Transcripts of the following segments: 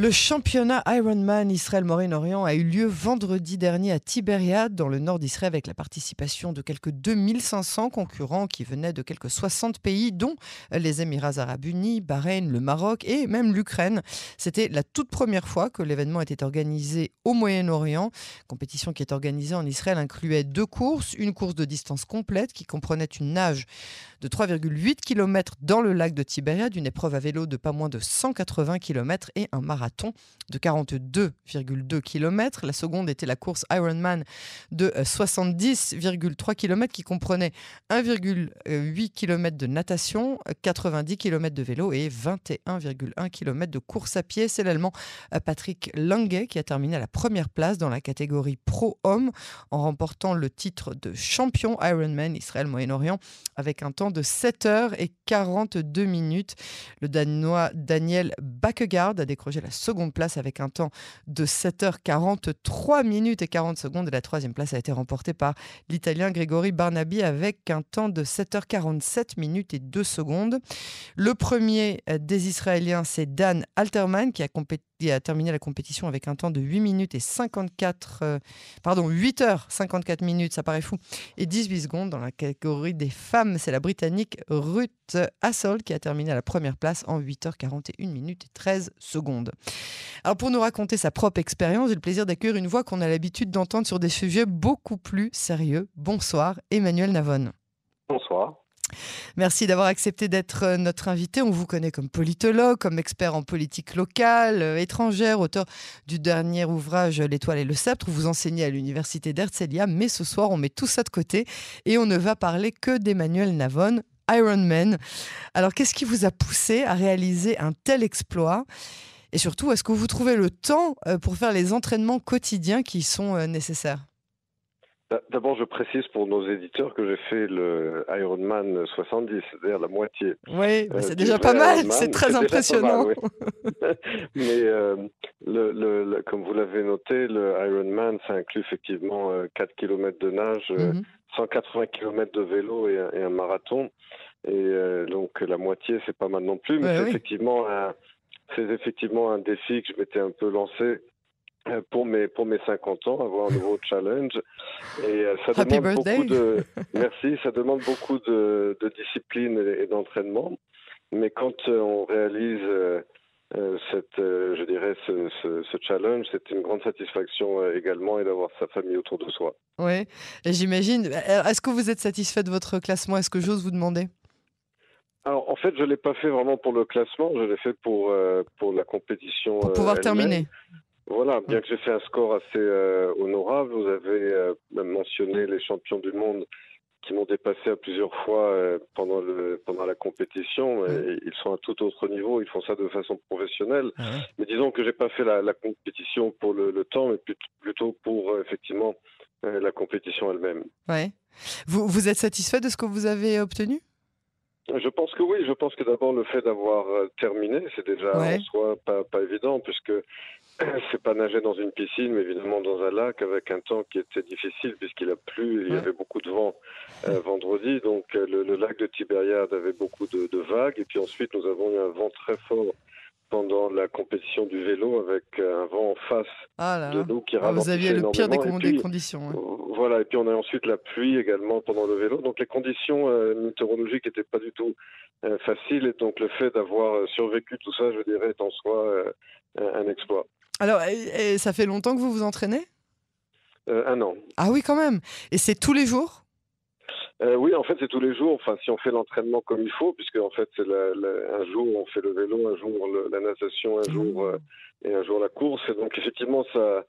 Le championnat Ironman Israël-Moyen-Orient a eu lieu vendredi dernier à Tibériade, dans le nord d'Israël, avec la participation de quelques 2500 concurrents qui venaient de quelques 60 pays, dont les Émirats arabes unis, Bahreïn, le Maroc et même l'Ukraine. C'était la toute première fois que l'événement était organisé au Moyen-Orient. Compétition qui est organisée en Israël incluait deux courses, une course de distance complète qui comprenait une nage de 3,8 km dans le lac de Tibériade, une épreuve à vélo de pas moins de 180 km et un marathon de 42,2 km. La seconde était la course Ironman de 70,3 km qui comprenait 1,8 km de natation, 90 km de vélo et 21,1 km de course à pied. C'est l'Allemand euh, Patrick Lange qui a terminé à la première place dans la catégorie pro-homme en remportant le titre de champion Ironman Israël-Moyen-Orient avec un temps de 7 heures et 42 minutes. Le Danois Daniel Bakkegaard a décroché la seconde place avec un temps de 7h43 minutes et 40 secondes. Et la troisième place a été remportée par l'Italien Grégory Barnabi avec un temps de 7h47 minutes et 2 secondes. Le premier des Israéliens, c'est Dan Alterman qui a terminé la compétition avec un temps de 8 minutes et 54, euh, pardon, 8 heures 54 minutes, ça paraît fou, et 18 secondes dans la catégorie des femmes. C'est la Britannique Ruth Hassel qui a terminé à la première place en 8 heures 41 minutes et 13 secondes. Alors pour nous raconter sa propre expérience, j'ai le plaisir d'accueillir une voix qu'on a l'habitude d'entendre sur des sujets beaucoup plus sérieux. Bonsoir, Emmanuel Navon. Bonsoir. Merci d'avoir accepté d'être euh, notre invité. On vous connaît comme politologue, comme expert en politique locale, euh, étrangère, auteur du dernier ouvrage L'étoile et le sceptre. Vous enseignez à l'université d'Herzliya, mais ce soir, on met tout ça de côté et on ne va parler que d'Emmanuel Navon, Ironman. Alors, qu'est-ce qui vous a poussé à réaliser un tel exploit? Et surtout, est-ce que vous trouvez le temps euh, pour faire les entraînements quotidiens qui sont nécessaires? D'abord, je précise pour nos éditeurs que j'ai fait le Ironman 70, c'est-à-dire la moitié. Oui, bah, euh, c'est déjà pas mal, c'est très impressionnant. Mais euh, le, le, comme vous l'avez noté, le Ironman, ça inclut effectivement 4 euh, km de nage, 180 mhm. km de vélo et, un marathon. Et donc la moitié, c'est pas mal non plus, mais c'est effectivement c'est effectivement un défi que je m'étais un peu lancé euh, pour mes pour mes 50 ans, avoir un nouveau challenge. Et euh, ça demande beaucoup de merci, ça demande beaucoup de, de discipline et, d'entraînement. Mais quand euh, on réalise cette, je dirais, ce, ce, ce challenge, c'est une grande satisfaction également et d'avoir sa famille autour de soi. Oui, j'imagine. Est-ce que vous êtes satisfait de votre classement? Est-ce que j'ose vous demander? Alors en fait, je l'ai pas fait vraiment pour le classement, je l'ai fait pour pour la compétition. Pour pouvoir terminer. Voilà, bien que j'ai fait un score assez euh, honorable, vous avez euh, mentionné les champions du monde qui m'ont dépassé à plusieurs fois euh, pendant le pendant la compétition. ils sont à tout autre niveau, ils font ça de façon professionnelle. Ah mais disons que j'ai pas fait la, compétition pour le, temps, mais plutôt pour effectivement la compétition elle-même. Ouais. Vous vous êtes satisfait de ce que vous avez obtenu? Je pense que oui. Je pense que d'abord le fait d'avoir terminé, c'est déjà en soi pas, pas évident puisque c'est pas nager dans une piscine, mais évidemment dans un lac avec un temps qui était difficile puisqu'il a plu, il y avait beaucoup de vent euh, vendredi, donc euh, le, lac de Tibériade avait beaucoup de, vagues, et puis ensuite nous avons eu un vent très fort pendant la compétition du vélo avec euh, un vent en face ah de nous qui ah, Vous aviez le pire des, conditions. Voilà, et puis on a ensuite la pluie également pendant le vélo, donc les conditions météorologiques n'étaient pas du tout faciles, et donc le fait d'avoir survécu tout ça, je dirais, est en soi un exploit. Alors, et, ça fait longtemps que vous vous entraînez? Euh, Un an. Ah oui, quand même. Et c'est tous les jours? Euh, oui, en fait, c'est tous les jours. Enfin, si on fait l'entraînement comme il faut, puisque en fait, c'est un jour on fait le vélo, un jour la natation, un jour mmh. euh, et un jour la course. Et donc, effectivement, ça,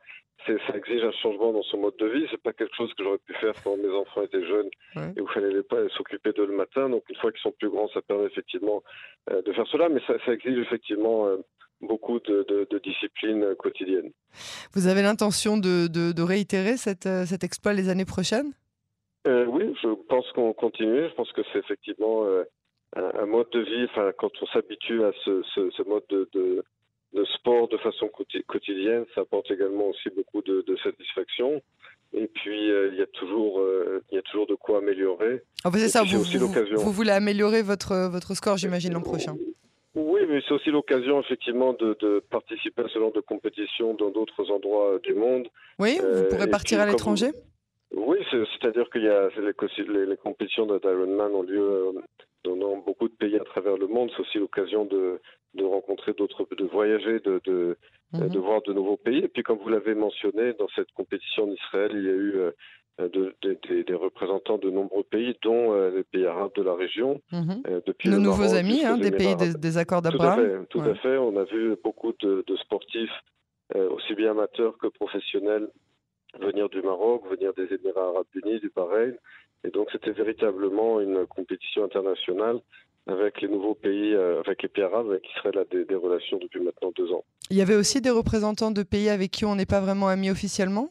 ça exige un changement dans son mode de vie. C'est pas quelque chose que j'aurais pu faire quand mes enfants étaient jeunes et où il fallait pas s'occuper d'eux le matin. Donc, une fois qu'ils sont plus grands, ça permet effectivement de faire cela, mais ça, ça exige effectivement beaucoup de, de, disciplines quotidiennes. Vous avez l'intention de, de, réitérer cette, euh, cet exploit les années prochaines? Euh, Oui, je pense qu'on continue. Je pense que c'est effectivement euh, un, mode de vie. Enfin, quand on s'habitue à ce, ce, mode de, de, sport de façon quotidienne, ça apporte également aussi beaucoup de, satisfaction. Et puis, il, y a toujours, il y a toujours de quoi améliorer. Ah, c'est ça, vous, vous, vous, voulez améliorer votre, votre score, j'imagine, l'an prochain Oui, mais c'est aussi l'occasion effectivement de, participer à ce genre de compétition dans d'autres endroits du monde. Oui, vous pourrez partir à l'étranger? Oui, c'est-à-dire qu'il y a les, les, compétitions d'Ironman ont lieu dans beaucoup de pays à travers le monde. C'est aussi l'occasion de, de rencontrer d'autres, de voyager, de, de, mhm. de, voir de nouveaux pays. Et puis, comme vous l'avez mentionné, dans cette compétition en Israël, il y a eu euh, de, des représentants de nombreux pays, dont euh, les pays arabes de la région. Euh, depuis Nos nouveaux amis, hein, des pays des, accords d'Abraham. Tout, à fait, On a vu beaucoup de, sportifs, aussi bien amateurs que professionnels, venir du Maroc, venir des Émirats arabes unis, du Bahreïn. Et donc, c'était véritablement une compétition internationale avec les nouveaux pays, euh, avec les pays arabes, avec Israël a des, des, relations depuis maintenant deux ans. Il y avait aussi des représentants de pays avec qui on n'est pas vraiment amis officiellement?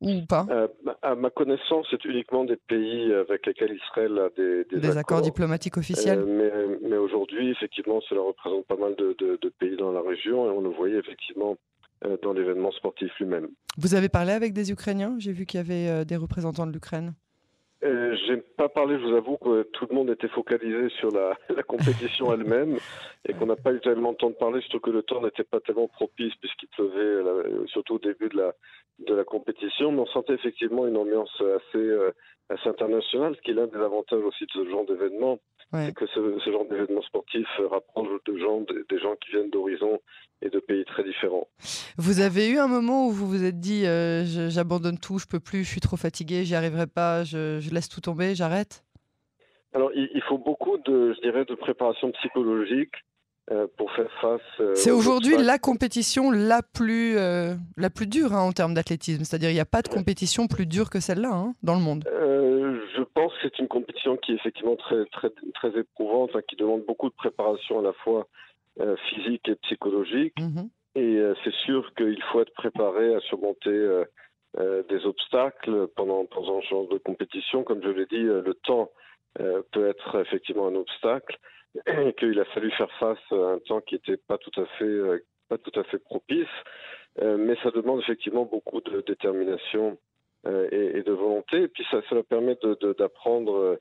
Ou pas? Euh, À ma connaissance, c'est uniquement des pays avec lesquels Israël a des, des, accords. diplomatiques officiels. Euh, mais, mais aujourd'hui, effectivement, cela représente pas mal de, de, pays dans la région et on le voyait effectivement dans l'événement sportif lui-même. Vous avez parlé avec des Ukrainiens? J'ai vu qu'il y avait des représentants de l'Ukraine. Euh, J'ai pas parlé, je vous avoue que tout le monde était focalisé sur la, la compétition elle-même et qu'on n'a pas eu tellement de temps de parler, surtout que le temps n'était pas tellement propice puisqu'il pleuvait, surtout au début de la, de la compétition. Mais on sentait effectivement une ambiance assez, euh, assez internationale, ce qui est l'un des avantages aussi de ce genre d'événement. C'est que ce, ce genre d'événement sportif rapproche de gens, des gens qui viennent d'horizons et de pays très différents. Vous avez eu un moment où vous vous êtes dit euh, j'abandonne tout, je peux plus, je suis trop fatigué, j'y arriverai pas, je, laisse tout tomber, j'arrête? Alors il, faut beaucoup de, je dirais, de préparation psychologique euh, pour faire face. Euh, c'est aujourd'hui la compétition la plus, la plus dure hein, en termes d'athlétisme. C'est-à-dire il n'y a pas de compétition plus dure que celle-là hein, dans le monde. je pense que c'est une compétition qui est effectivement très, très, très éprouvante, hein, qui demande beaucoup de préparation à la fois euh, physique et psychologique. Mhm. Et euh, c'est sûr qu'il faut être préparé à surmonter euh, des obstacles pendant, pendant ce genre de compétition. Comme je l'ai dit, le temps peut être effectivement un obstacle et qu'il a fallu faire face à un temps qui n'était pas tout à fait pas tout à fait propice, mais ça demande effectivement beaucoup de détermination et, de volonté. Et puis ça, ça permet d'apprendre,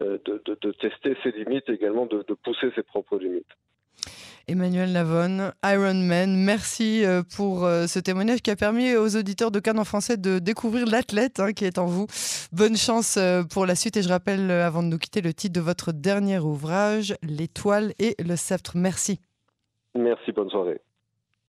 de, de, de, tester ses limites et également de, pousser ses propres limites. Emmanuel Lavonne, Ironman, merci euh, pour euh, ce témoignage qui a permis aux auditeurs de Cannes en français de découvrir l'athlète hein, qui est en vous. Bonne chance euh, pour la suite et je rappelle avant de nous quitter le titre de votre dernier ouvrage, L'étoile et le sceptre. Merci. Merci, bonne soirée.